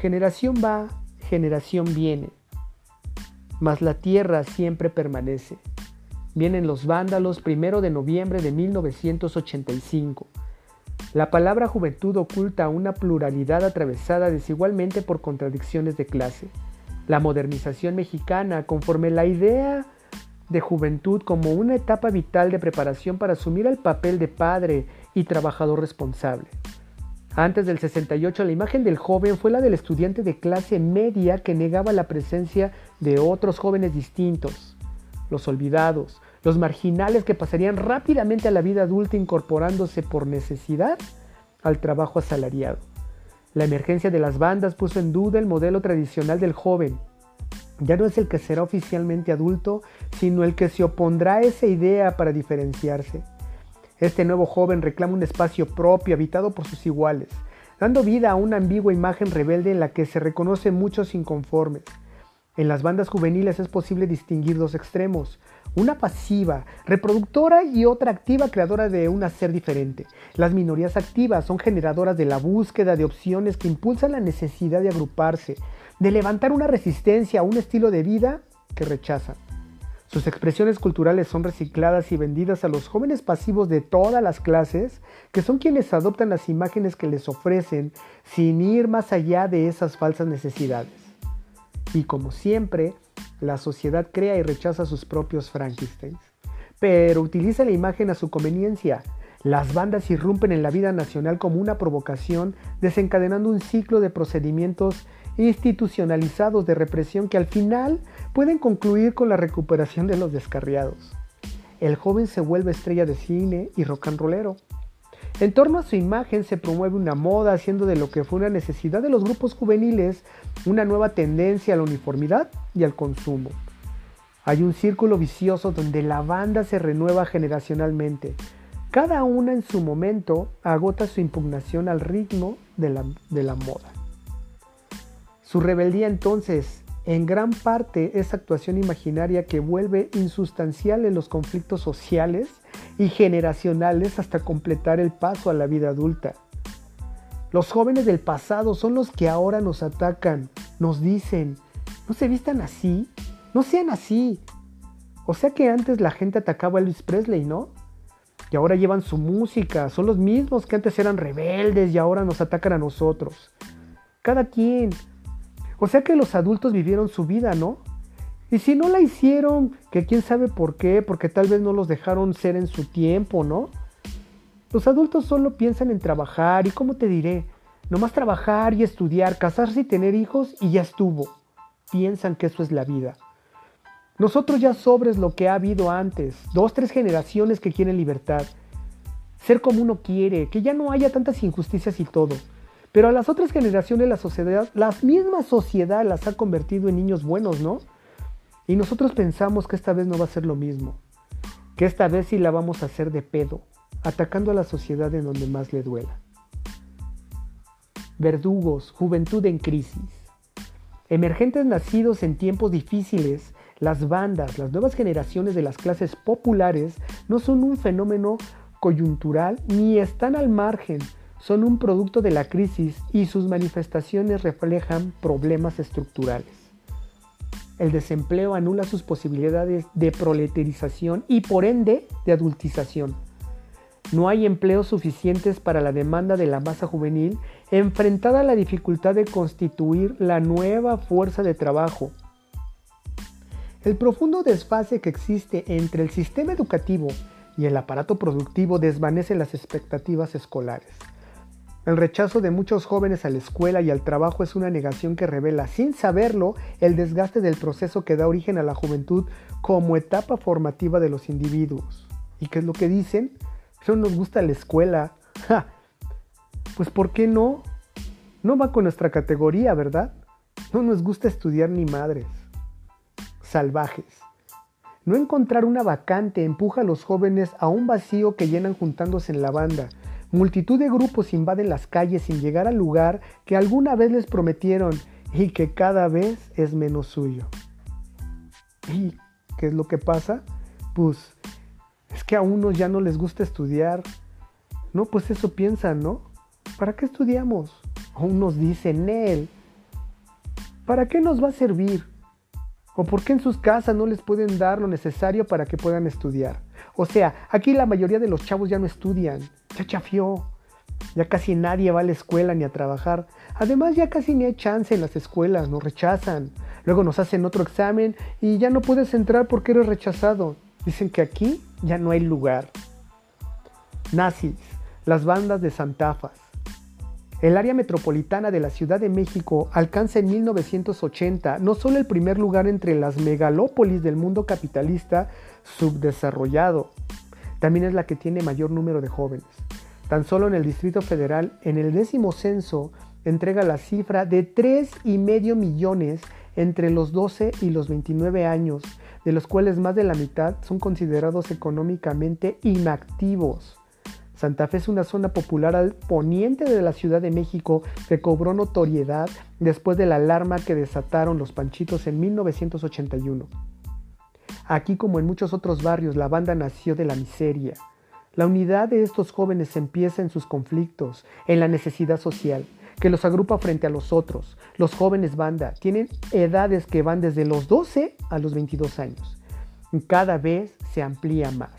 Generación va, generación viene, mas la tierra siempre permanece. Vienen los vándalos primero de noviembre de 1985. La palabra juventud oculta una pluralidad atravesada desigualmente por contradicciones de clase. La modernización mexicana, conforme la idea de juventud como una etapa vital de preparación para asumir el papel de padre y trabajador responsable. Antes del 68 la imagen del joven fue la del estudiante de clase media que negaba la presencia de otros jóvenes distintos, los olvidados, los marginales que pasarían rápidamente a la vida adulta incorporándose por necesidad al trabajo asalariado. La emergencia de las bandas puso en duda el modelo tradicional del joven, ya no es el que será oficialmente adulto, sino el que se opondrá a esa idea para diferenciarse. Este nuevo joven reclama un espacio propio habitado por sus iguales, dando vida a una ambigua imagen rebelde en la que se reconocen muchos inconformes. En las bandas juveniles es posible distinguir dos extremos, una pasiva, reproductora y otra activa, creadora de un hacer diferente. Las minorías activas son generadoras de la búsqueda de opciones que impulsan la necesidad de agruparse, de levantar una resistencia a un estilo de vida que rechazan. Sus expresiones culturales son recicladas y vendidas a los jóvenes pasivos de todas las clases, que son quienes adoptan las imágenes que les ofrecen sin ir más allá de esas falsas necesidades. Y como siempre, la sociedad crea y rechaza sus propios Frankensteins, pero utiliza la imagen a su conveniencia. Las bandas irrumpen en la vida nacional como una provocación, desencadenando un ciclo de procedimientos institucionalizados de represión que al final pueden concluir con la recuperación de los descarriados. El joven se vuelve estrella de cine y rock and rollero. En torno a su imagen se promueve una moda haciendo de lo que fue una necesidad de los grupos juveniles una nueva tendencia a la uniformidad y al consumo. Hay un círculo vicioso donde la banda se renueva generacionalmente. Cada una en su momento agota su impugnación al ritmo de la, de la moda. Su rebeldía entonces, en gran parte, es actuación imaginaria que vuelve insustanciales los conflictos sociales y generacionales hasta completar el paso a la vida adulta. Los jóvenes del pasado son los que ahora nos atacan, nos dicen, no se vistan así, no sean así. O sea que antes la gente atacaba a Luis Presley, ¿no? Y ahora llevan su música, son los mismos que antes eran rebeldes y ahora nos atacan a nosotros. Cada quien, o sea que los adultos vivieron su vida, ¿no? Y si no la hicieron, que quién sabe por qué, porque tal vez no los dejaron ser en su tiempo, ¿no? Los adultos solo piensan en trabajar y, ¿cómo te diré? Nomás trabajar y estudiar, casarse y tener hijos y ya estuvo. Piensan que eso es la vida. Nosotros ya sobres lo que ha habido antes, dos, tres generaciones que quieren libertad. Ser como uno quiere, que ya no haya tantas injusticias y todo. Pero a las otras generaciones la sociedad, la misma sociedad las ha convertido en niños buenos, ¿no? Y nosotros pensamos que esta vez no va a ser lo mismo. Que esta vez sí la vamos a hacer de pedo, atacando a la sociedad en donde más le duela. Verdugos, juventud en crisis. Emergentes nacidos en tiempos difíciles, las bandas, las nuevas generaciones de las clases populares no son un fenómeno coyuntural ni están al margen son un producto de la crisis y sus manifestaciones reflejan problemas estructurales. El desempleo anula sus posibilidades de proletarización y por ende de adultización. No hay empleos suficientes para la demanda de la masa juvenil enfrentada a la dificultad de constituir la nueva fuerza de trabajo. El profundo desfase que existe entre el sistema educativo y el aparato productivo desvanece las expectativas escolares. El rechazo de muchos jóvenes a la escuela y al trabajo es una negación que revela, sin saberlo, el desgaste del proceso que da origen a la juventud como etapa formativa de los individuos. ¿Y qué es lo que dicen? No nos gusta la escuela. Pues ¿por qué no? No va con nuestra categoría, ¿verdad? No nos gusta estudiar ni madres. Salvajes. No encontrar una vacante empuja a los jóvenes a un vacío que llenan juntándose en la banda Multitud de grupos invaden las calles sin llegar al lugar que alguna vez les prometieron y que cada vez es menos suyo. ¿Y qué es lo que pasa? Pues es que a unos ya no les gusta estudiar. No, pues eso piensan, ¿no? ¿Para qué estudiamos? A unos dicen, él, ¿para qué nos va a servir? ¿O por qué en sus casas no les pueden dar lo necesario para que puedan estudiar? O sea, aquí la mayoría de los chavos ya no estudian, ya chafió. Ya casi nadie va a la escuela ni a trabajar. Además, ya casi ni hay chance en las escuelas, nos rechazan. Luego nos hacen otro examen y ya no puedes entrar porque eres rechazado. Dicen que aquí ya no hay lugar. Nazis, las bandas de Santafas. El área metropolitana de la Ciudad de México alcanza en 1980 no solo el primer lugar entre las megalópolis del mundo capitalista subdesarrollado, también es la que tiene mayor número de jóvenes. Tan solo en el Distrito Federal, en el décimo censo, entrega la cifra de 3,5 millones entre los 12 y los 29 años, de los cuales más de la mitad son considerados económicamente inactivos. Santa Fe es una zona popular al poniente de la Ciudad de México que cobró notoriedad después de la alarma que desataron los panchitos en 1981. Aquí como en muchos otros barrios la banda nació de la miseria. La unidad de estos jóvenes empieza en sus conflictos, en la necesidad social, que los agrupa frente a los otros. Los jóvenes banda tienen edades que van desde los 12 a los 22 años. Cada vez se amplía más.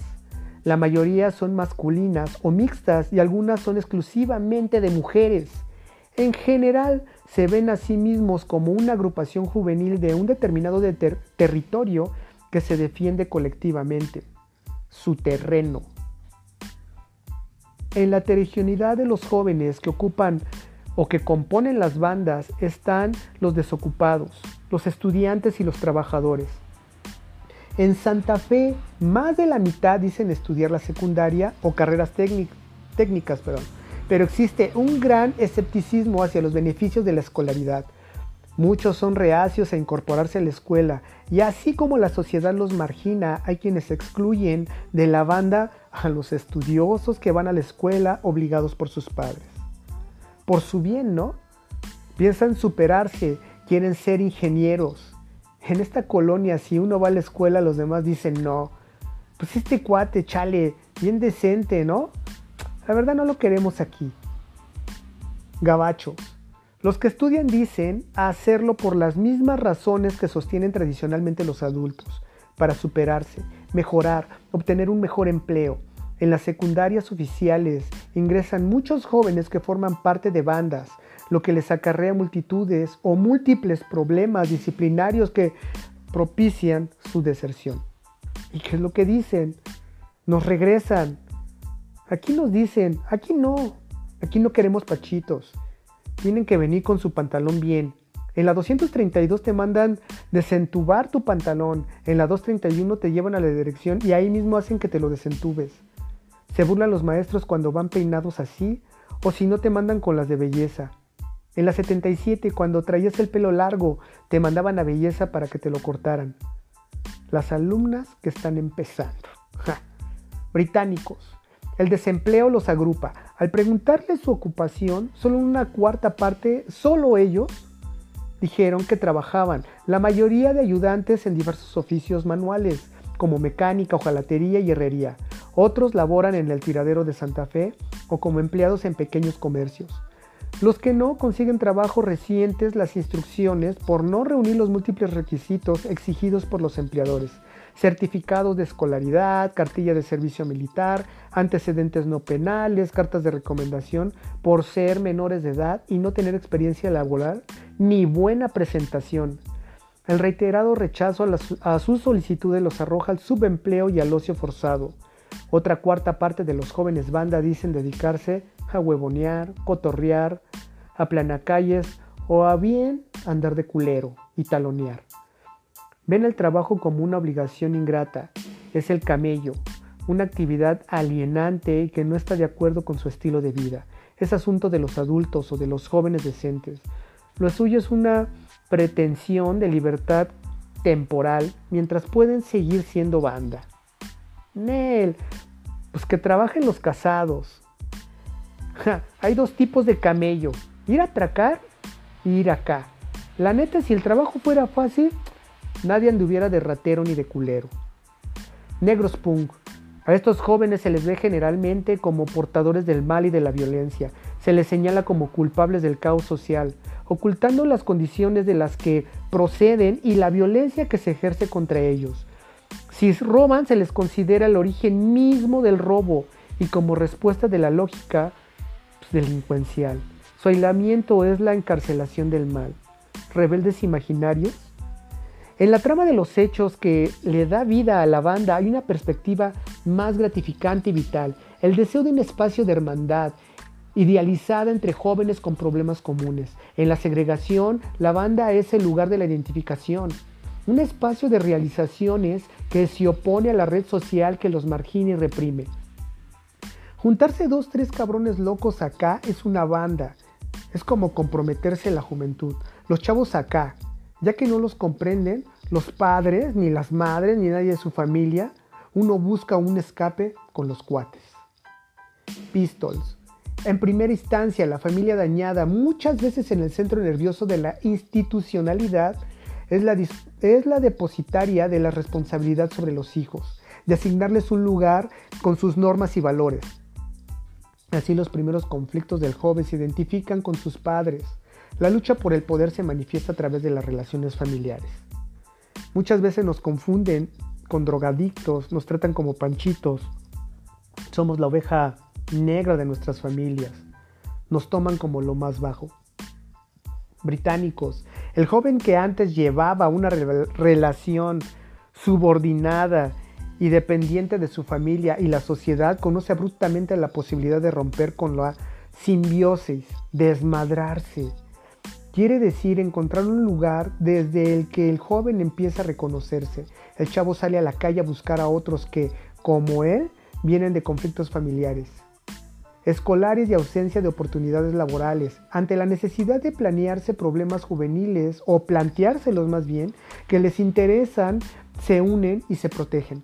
La mayoría son masculinas o mixtas y algunas son exclusivamente de mujeres. En general, se ven a sí mismos como una agrupación juvenil de un determinado territorio que se defiende colectivamente, su terreno. En la heterogeneidad de los jóvenes que ocupan o que componen las bandas están los desocupados, los estudiantes y los trabajadores. En Santa Fe, más de la mitad dicen estudiar la secundaria o carreras técnicas, pero existe un gran escepticismo hacia los beneficios de la escolaridad. Muchos son reacios a incorporarse a la escuela y así como la sociedad los margina, hay quienes excluyen de la banda a los estudiosos que van a la escuela obligados por sus padres. Por su bien, ¿no? Piensan superarse, quieren ser ingenieros, en esta colonia, si uno va a la escuela, los demás dicen no. Pues este cuate, chale, bien decente, ¿no? La verdad no lo queremos aquí. Gabachos. Los que estudian dicen hacerlo por las mismas razones que sostienen tradicionalmente los adultos, para superarse, mejorar, obtener un mejor empleo. En las secundarias oficiales ingresan muchos jóvenes que forman parte de bandas, lo que les acarrea multitudes o múltiples problemas disciplinarios que propician su deserción. ¿Y qué es lo que dicen? Nos regresan. Aquí nos dicen, aquí no, aquí no queremos pachitos. Tienen que venir con su pantalón bien. En la 232 te mandan desentubar tu pantalón. En la 231 te llevan a la dirección y ahí mismo hacen que te lo desentubes. Se burlan los maestros cuando van peinados así o si no te mandan con las de belleza. En la 77, cuando traías el pelo largo, te mandaban a belleza para que te lo cortaran. Las alumnas que están empezando. Británicos. El desempleo los agrupa. Al preguntarles su ocupación, solo una cuarta parte, solo ellos, dijeron que trabajaban. La mayoría de ayudantes en diversos oficios manuales, como mecánica, hojalatería y herrería. Otros laboran en el tiradero de Santa Fe o como empleados en pequeños comercios. Los que no consiguen trabajo recientes las instrucciones por no reunir los múltiples requisitos exigidos por los empleadores. Certificados de escolaridad, cartilla de servicio militar, antecedentes no penales, cartas de recomendación por ser menores de edad y no tener experiencia laboral ni buena presentación. El reiterado rechazo a, a sus solicitudes los arroja al subempleo y al ocio forzado. Otra cuarta parte de los jóvenes banda dicen dedicarse a huevonear, cotorrear, a planacalles o a bien andar de culero y talonear. Ven el trabajo como una obligación ingrata, es el camello, una actividad alienante que no está de acuerdo con su estilo de vida. Es asunto de los adultos o de los jóvenes decentes. Lo suyo es una pretensión de libertad temporal mientras pueden seguir siendo banda. Nel, pues que trabajen los casados, hay dos tipos de camello, ir a atracar y ir acá. La neta, si el trabajo fuera fácil, nadie anduviera de ratero ni de culero. Negros punk. A estos jóvenes se les ve generalmente como portadores del mal y de la violencia. Se les señala como culpables del caos social, ocultando las condiciones de las que proceden y la violencia que se ejerce contra ellos. Si roban, se les considera el origen mismo del robo y como respuesta de la lógica pues, delincuencial. Su aislamiento es la encarcelación del mal. Rebeldes imaginarios. En la trama de los hechos que le da vida a la banda hay una perspectiva más gratificante y vital, el deseo de un espacio de hermandad, idealizada entre jóvenes con problemas comunes. En la segregación, la banda es el lugar de la identificación, un espacio de realizaciones que se opone a la red social que los margina y reprime. Juntarse dos, tres cabrones locos acá es una banda, es como comprometerse la juventud. Los chavos acá, ya que no los comprenden, los padres, ni las madres, ni nadie de su familia, uno busca un escape con los cuates. Pistols. En primera instancia, la familia dañada, muchas veces en el centro nervioso de la institucionalidad, es la, es la depositaria de la responsabilidad sobre los hijos, de asignarles un lugar con sus normas y valores. Así los primeros conflictos del joven se identifican con sus padres. La lucha por el poder se manifiesta a través de las relaciones familiares. Muchas veces nos confunden con drogadictos, nos tratan como panchitos. Somos la oveja negra de nuestras familias. Nos toman como lo más bajo. Británicos, el joven que antes llevaba una relación subordinada y dependiente de su familia y la sociedad, conoce abruptamente la posibilidad de romper con la simbiosis, desmadrarse. Quiere decir encontrar un lugar desde el que el joven empieza a reconocerse. El chavo sale a la calle a buscar a otros que, como él, vienen de conflictos familiares, escolares y ausencia de oportunidades laborales, ante la necesidad de planearse problemas juveniles o planteárselos más bien, que les interesan, se unen y se protegen.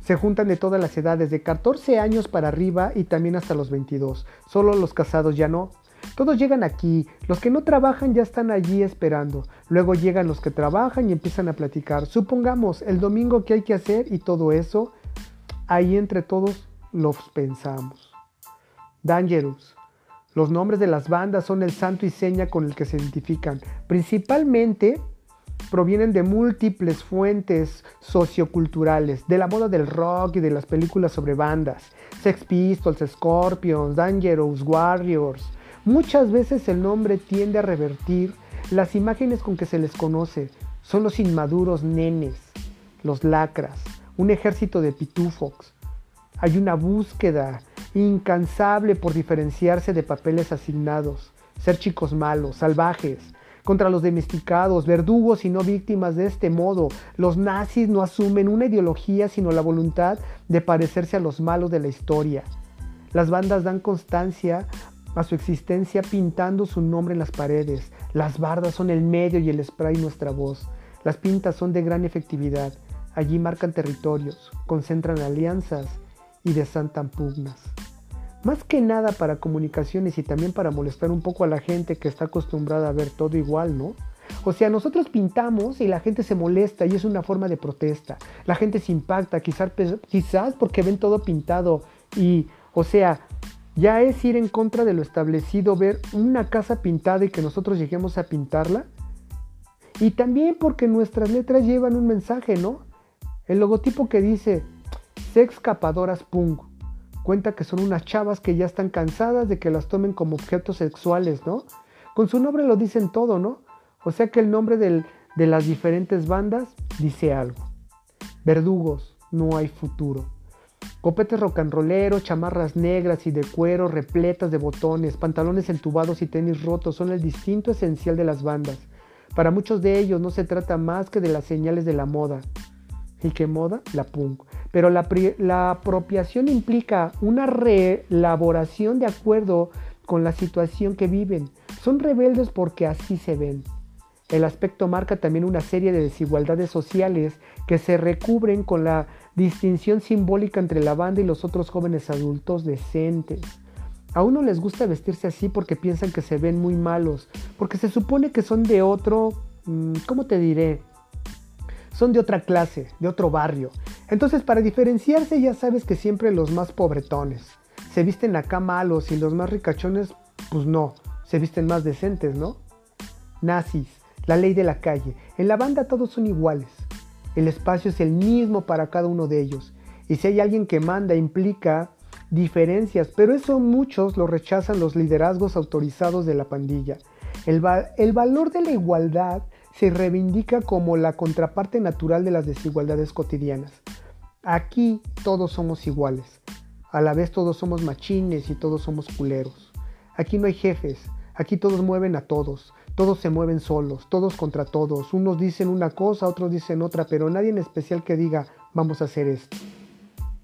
Se juntan de todas las edades, de 14 años para arriba y también hasta los 22. Solo los casados ya no. Todos llegan aquí, los que no trabajan ya están allí esperando. Luego llegan los que trabajan y empiezan a platicar. Supongamos el domingo que hay que hacer y todo eso, ahí entre todos los pensamos. Dangerous. Los nombres de las bandas son el santo y seña con el que se identifican. Principalmente provienen de múltiples fuentes socioculturales, de la moda del rock y de las películas sobre bandas, Sex Pistols, Scorpions, Dangerous, Warriors. Muchas veces el nombre tiende a revertir las imágenes con que se les conoce. Son los inmaduros nenes, los lacras, un ejército de pitufos. Hay una búsqueda incansable por diferenciarse de papeles asignados, ser chicos malos, salvajes, contra los domesticados, verdugos y no víctimas de este modo. Los nazis no asumen una ideología sino la voluntad de parecerse a los malos de la historia. Las bandas dan constancia a su existencia pintando su nombre en las paredes. Las bardas son el medio y el spray nuestra voz. Las pintas son de gran efectividad. Allí marcan territorios, concentran alianzas y desantan pugnas más que nada para comunicaciones y también para molestar un poco a la gente que está acostumbrada a ver todo igual, ¿no? O sea, nosotros pintamos y la gente se molesta y es una forma de protesta. La gente se impacta, quizás, quizás porque ven todo pintado y, o sea, ya es ir en contra de lo establecido, ver una casa pintada y que nosotros lleguemos a pintarla. Y también porque nuestras letras llevan un mensaje, ¿no? El logotipo que dice Sex Capadoras Punk cuenta que son unas chavas que ya están cansadas de que las tomen como objetos sexuales, ¿no? Con su nombre lo dicen todo, ¿no? O sea que el nombre de las diferentes bandas dice algo. Verdugos, no hay futuro. Copetes rolleros, chamarras negras y de cuero repletas de botones, pantalones entubados y tenis rotos son el distinto esencial de las bandas. Para muchos de ellos no se trata más que de las señales de la moda. ¿Y qué moda? La punk. Pero la, apropiación implica una reelaboración de acuerdo con la situación que viven. Son rebeldes porque así se ven. El aspecto marca también una serie de desigualdades sociales que se recubren con la distinción simbólica entre la banda y los otros jóvenes adultos decentes. A uno les gusta vestirse así porque piensan que se ven muy malos, porque se supone que son de otro, mm, ¿cómo te diré? son de otra clase, de otro barrio. Entonces, para diferenciarse, ya sabes que siempre los más pobretones se visten acá malos y los más ricachones, pues no, se visten más decentes, ¿no? Nazis, la ley de la calle. En la banda todos son iguales. El espacio es el mismo para cada uno de ellos. Y si hay alguien que manda, implica diferencias, pero eso muchos lo rechazan los liderazgos autorizados de la pandilla. El, valor de la igualdad se reivindica como la contraparte natural de las desigualdades cotidianas. Aquí todos somos iguales. A la vez todos somos machines y todos somos culeros. Aquí no hay jefes, aquí todos mueven a todos, todos se mueven solos, todos contra todos. Unos dicen una cosa, otros dicen otra, pero nadie en especial que diga vamos a hacer esto.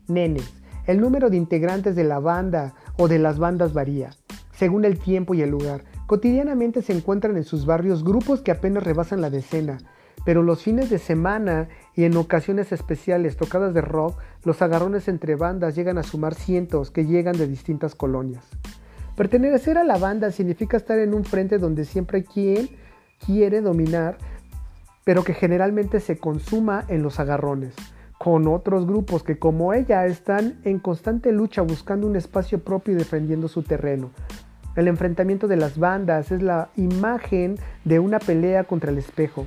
Nenes, el número de integrantes de la banda o de las bandas varía, según el tiempo y el lugar. Cotidianamente se encuentran en sus barrios grupos que apenas rebasan la decena, pero los fines de semana y en ocasiones especiales tocadas de rock, los agarrones entre bandas llegan a sumar cientos que llegan de distintas colonias. Pertenecer a la banda significa estar en un frente donde siempre hay quien quiere dominar, pero que generalmente se consuma en los agarrones con otros grupos que como ella están en constante lucha buscando un espacio propio y defendiendo su terreno. El enfrentamiento de las bandas es la imagen de una pelea contra el espejo.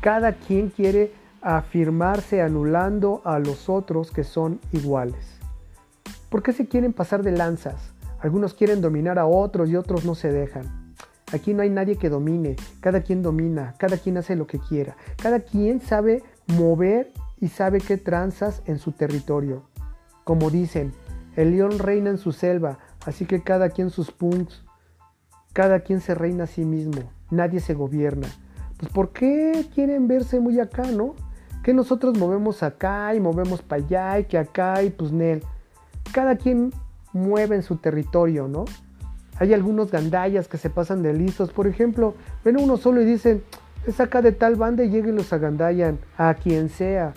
Cada quien quiere afirmarse anulando a los otros que son iguales. ¿Por qué se quieren pasar de lanzas? Algunos quieren dominar a otros y otros no se dejan. Aquí no hay nadie que domine, cada quien domina, cada quien hace lo que quiera, cada quien sabe mover y sabe qué tranzas en su territorio. Como dicen, el león reina en su selva, así que cada quien sus punks, cada quien se reina a sí mismo, nadie se gobierna. Pues ¿por qué quieren verse muy acá, no? Que nosotros movemos acá y movemos para allá y que acá y pues Nel. Cada quien mueve en su territorio, ¿no? Hay algunos gandallas que se pasan de listos, por ejemplo, ven uno solo y dicen, es acá de tal banda y lleguen los agandallan, a quien sea.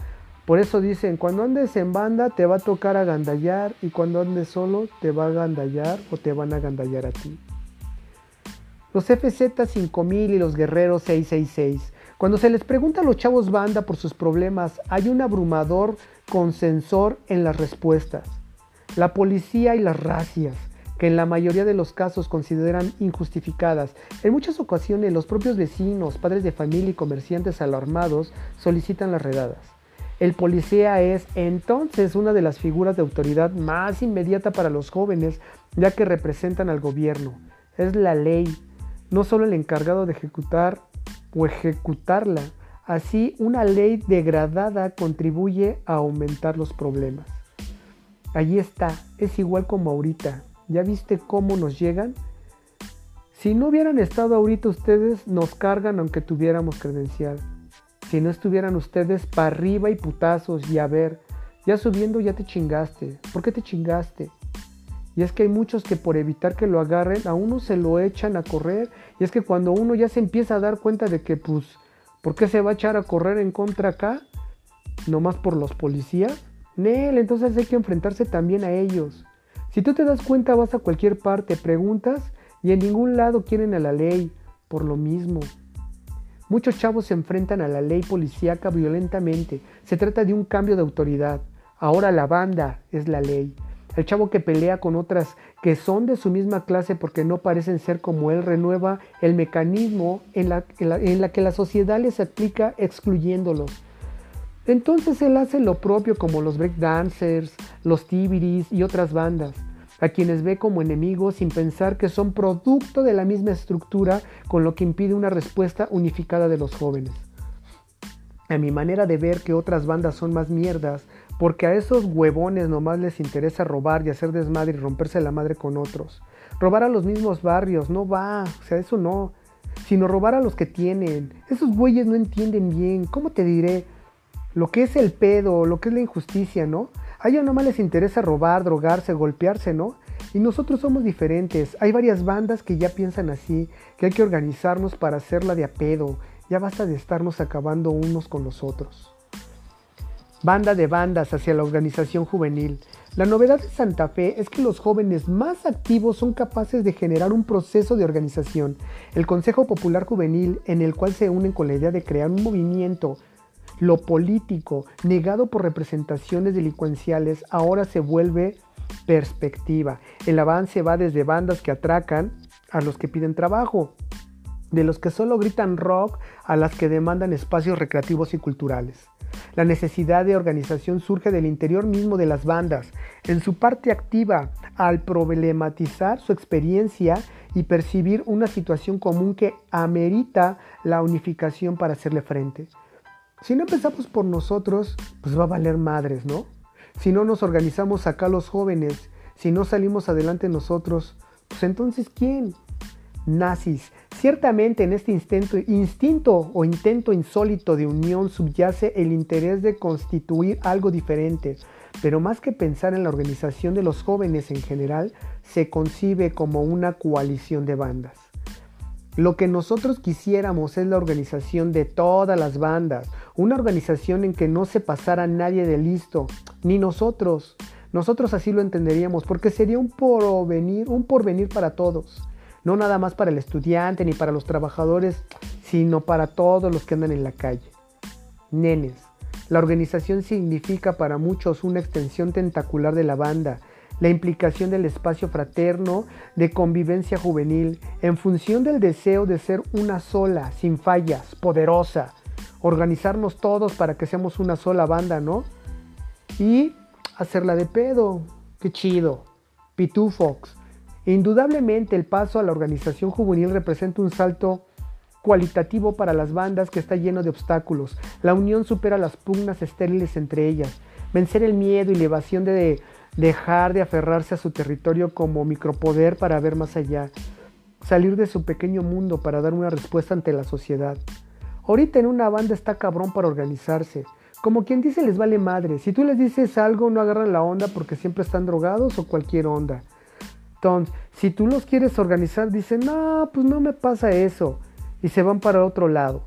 Por eso dicen, cuando andes en banda te va a tocar agandallar y cuando andes solo te va a agandallar o te van a agandallar a ti. Los FZ 5000 y los guerreros 666. Cuando se les pregunta a los chavos banda por sus problemas, hay un abrumador consensor en las respuestas. La policía y las racias, que en la mayoría de los casos consideran injustificadas. En muchas ocasiones los propios vecinos, padres de familia y comerciantes alarmados solicitan las redadas. El policía es entonces una de las figuras de autoridad más inmediata para los jóvenes, ya que representan al gobierno. Es la ley, no solo el encargado de ejecutar o ejecutarla. Así, una ley degradada contribuye a aumentar los problemas. Allí está, es igual como ahorita. ¿Ya viste cómo nos llegan? Si no hubieran estado ahorita ustedes, nos cargan aunque tuviéramos credencial. Si no estuvieran ustedes para arriba y putazos y a ver, ya subiendo ya te chingaste. ¿Por qué te chingaste? Y es que hay muchos que por evitar que lo agarren, a uno se lo echan a correr. Y es que cuando uno ya se empieza a dar cuenta de que, pues, ¿por qué se va a echar a correr en contra acá? Nomás por los policías. Nel, entonces hay que enfrentarse también a ellos. Si tú te das cuenta, vas a cualquier parte, preguntas y en ningún lado quieren a la ley. Por lo mismo, Muchos chavos se enfrentan a la ley policíaca violentamente. Se trata de un cambio de autoridad. Ahora la banda es la ley. El chavo que pelea con otras que son de su misma clase porque no parecen ser como él renueva el mecanismo en la, que la sociedad les aplica excluyéndolos. Entonces él hace lo propio como los breakdancers, los tibiris y otras bandas a quienes ve como enemigos sin pensar que son producto de la misma estructura, con lo que impide una respuesta unificada de los jóvenes. A mi manera de ver que otras bandas son más mierdas, porque a esos huevones nomás les interesa robar y hacer desmadre y romperse la madre con otros. Robar a los mismos barrios, no va, o sea, eso no, sino robar a los que tienen. Esos güeyes no entienden bien, ¿cómo te diré? Lo que es el pedo, lo que es la injusticia, ¿no? A ellos nomás les interesa robar, drogarse, golpearse, ¿no? Y nosotros somos diferentes. Hay varias bandas que ya piensan así, que hay que organizarnos para hacerla de a pedo. Ya basta de estarnos acabando unos con los otros. Banda de bandas hacia la organización juvenil. La novedad de Santa Fe es que los jóvenes más activos son capaces de generar un proceso de organización. El Consejo Popular Juvenil, en el cual se unen con la idea de crear un movimiento Lo político, negado por representaciones delincuenciales, ahora se vuelve perspectiva. El avance va desde bandas que atracan a los que piden trabajo, de los que solo gritan rock a las que demandan espacios recreativos y culturales. La necesidad de organización surge del interior mismo de las bandas, en su parte activa, al problematizar su experiencia y percibir una situación común que amerita la unificación para hacerle frente. Si no empezamos por nosotros, pues va a valer madres, ¿no? Si no nos organizamos acá los jóvenes, si no salimos adelante nosotros, pues entonces ¿quién? Nazis. Ciertamente en este instinto, instinto o intento insólito de unión subyace el interés de constituir algo diferente, pero más que pensar en la organización de los jóvenes en general, se concibe como una coalición de bandas. Lo que nosotros quisiéramos es la organización de todas las bandas, una organización en que no se pasara nadie de listo, ni nosotros. Nosotros así lo entenderíamos, porque sería un porvenir, un porvenir para todos. No nada más para el estudiante ni para los trabajadores, sino para todos los que andan en la calle. Nenes. La organización significa para muchos una extensión tentacular de la banda, la implicación del espacio fraterno de convivencia juvenil en función del deseo de ser una sola, sin fallas, poderosa, organizarnos todos para que seamos una sola banda, ¿no? Y hacerla de pedo, qué chido, pitufox. Indudablemente el paso a la organización juvenil representa un salto cualitativo para las bandas que está lleno de obstáculos. La unión supera las pugnas estériles entre ellas. Vencer el miedo y la evasión de dejar de aferrarse a su territorio como micropoder para ver más allá, salir de su pequeño mundo para dar una respuesta ante la sociedad. Ahorita en una banda está cabrón para organizarse. Como quien dice les vale madre. Si tú les dices algo no agarran la onda porque siempre están drogados o cualquier onda. Entonces, si tú los quieres organizar, dicen, no, pues no me pasa eso. Y se van para otro lado.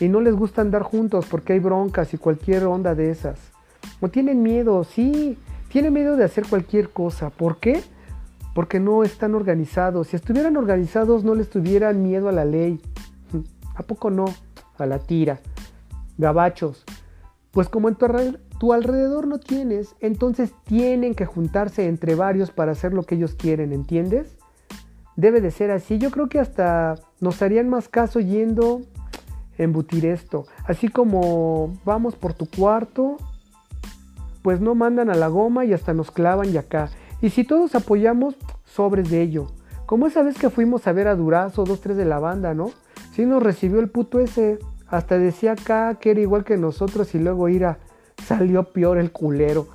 Y no les gusta andar juntos porque hay broncas y cualquier onda de esas. O tienen miedo, sí, tiene miedo de hacer cualquier cosa. ¿Por qué? Porque no están organizados. Si estuvieran organizados no les tuvieran miedo a la ley. ¿A poco no? A la tira. Gabachos. Pues como en tu, alrededor no tienes, entonces tienen que juntarse entre varios para hacer lo que ellos quieren, ¿entiendes? Debe de ser así. Yo creo que hasta nos harían más caso yendo embutir esto. Así como vamos por tu cuarto pues no mandan a la goma y hasta nos clavan y acá. Y si todos apoyamos, sobres de ello. Como esa vez que fuimos a ver a Durazo, dos, tres de la banda, ¿no? Sí nos recibió el puto ese. Hasta decía acá que era igual que nosotros y luego ira. Salió peor el culero.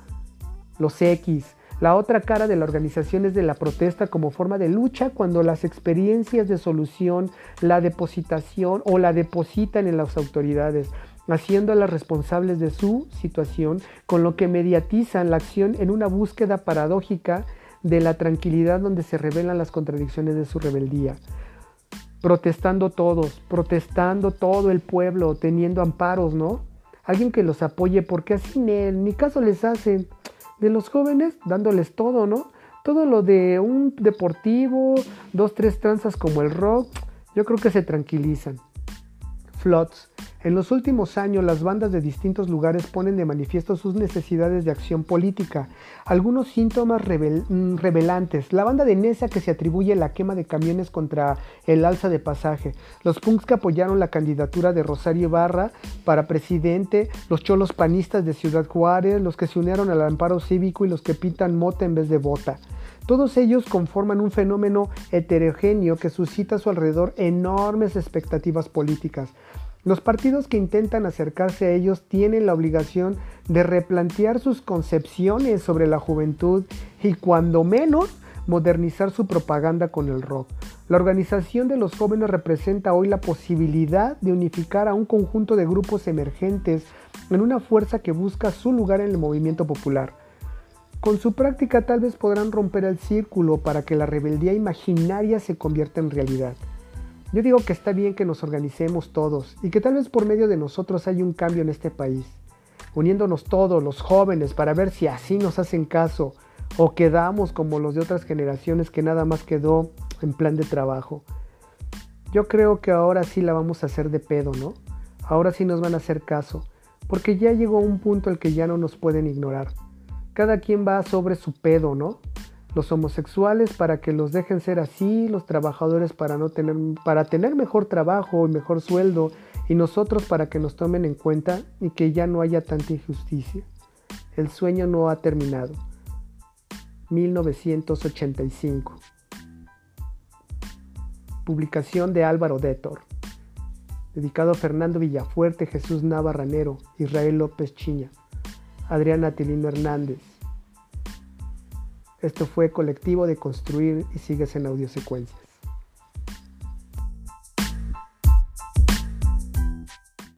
Los X. La otra cara de la organización es de la protesta como forma de lucha cuando las experiencias de solución la depositación o la depositan en las autoridades haciéndolas responsables de su situación, con lo que mediatizan la acción en una búsqueda paradójica de la tranquilidad donde se revelan las contradicciones de su rebeldía. Protestando todos, protestando todo el pueblo, teniendo amparos, ¿no? Alguien que los apoye, porque así ni caso les hacen. De los jóvenes, dándoles todo, ¿no? Todo lo de un deportivo, dos, tres tranzas como el rock, yo creo que se tranquilizan. Flots, en los últimos años, las bandas de distintos lugares ponen de manifiesto sus necesidades de acción política. Algunos síntomas mm, revelantes. La banda de Nesa que se atribuye la quema de camiones contra el alza de pasaje. Los punks que apoyaron la candidatura de Rosario Ibarra para presidente. Los cholos panistas de Ciudad Juárez. Los que se unieron al amparo cívico y los que pintan mota en vez de bota. Todos ellos conforman un fenómeno heterogéneo que suscita a su alrededor enormes expectativas políticas. Los partidos que intentan acercarse a ellos tienen la obligación de replantear sus concepciones sobre la juventud y cuando menos modernizar su propaganda con el rock. La organización de los jóvenes representa hoy la posibilidad de unificar a un conjunto de grupos emergentes en una fuerza que busca su lugar en el movimiento popular. Con su práctica tal vez podrán romper el círculo para que la rebeldía imaginaria se convierta en realidad. Yo digo que está bien que nos organicemos todos y que tal vez por medio de nosotros haya un cambio en este país, uniéndonos todos los jóvenes para ver si así nos hacen caso o quedamos como los de otras generaciones que nada más quedó en plan de trabajo. Yo creo que ahora sí la vamos a hacer de pedo, ¿no? Ahora sí nos van a hacer caso. porque ya llegó un punto al que ya no nos pueden ignorar. Cada quien va sobre su pedo, ¿no? Los homosexuales para que los dejen ser así, los trabajadores para no tener para tener mejor trabajo y mejor sueldo y nosotros para que nos tomen en cuenta y que ya no haya tanta injusticia. El sueño no ha terminado. 1985. Publicación de Álvaro Détor. Dedicado a Fernando Villafuerte, Jesús Navarranero, Israel López Chiña, Adriana Tilino Hernández. Esto fue Colectivo de Construir y sigues en Audiosecuencias.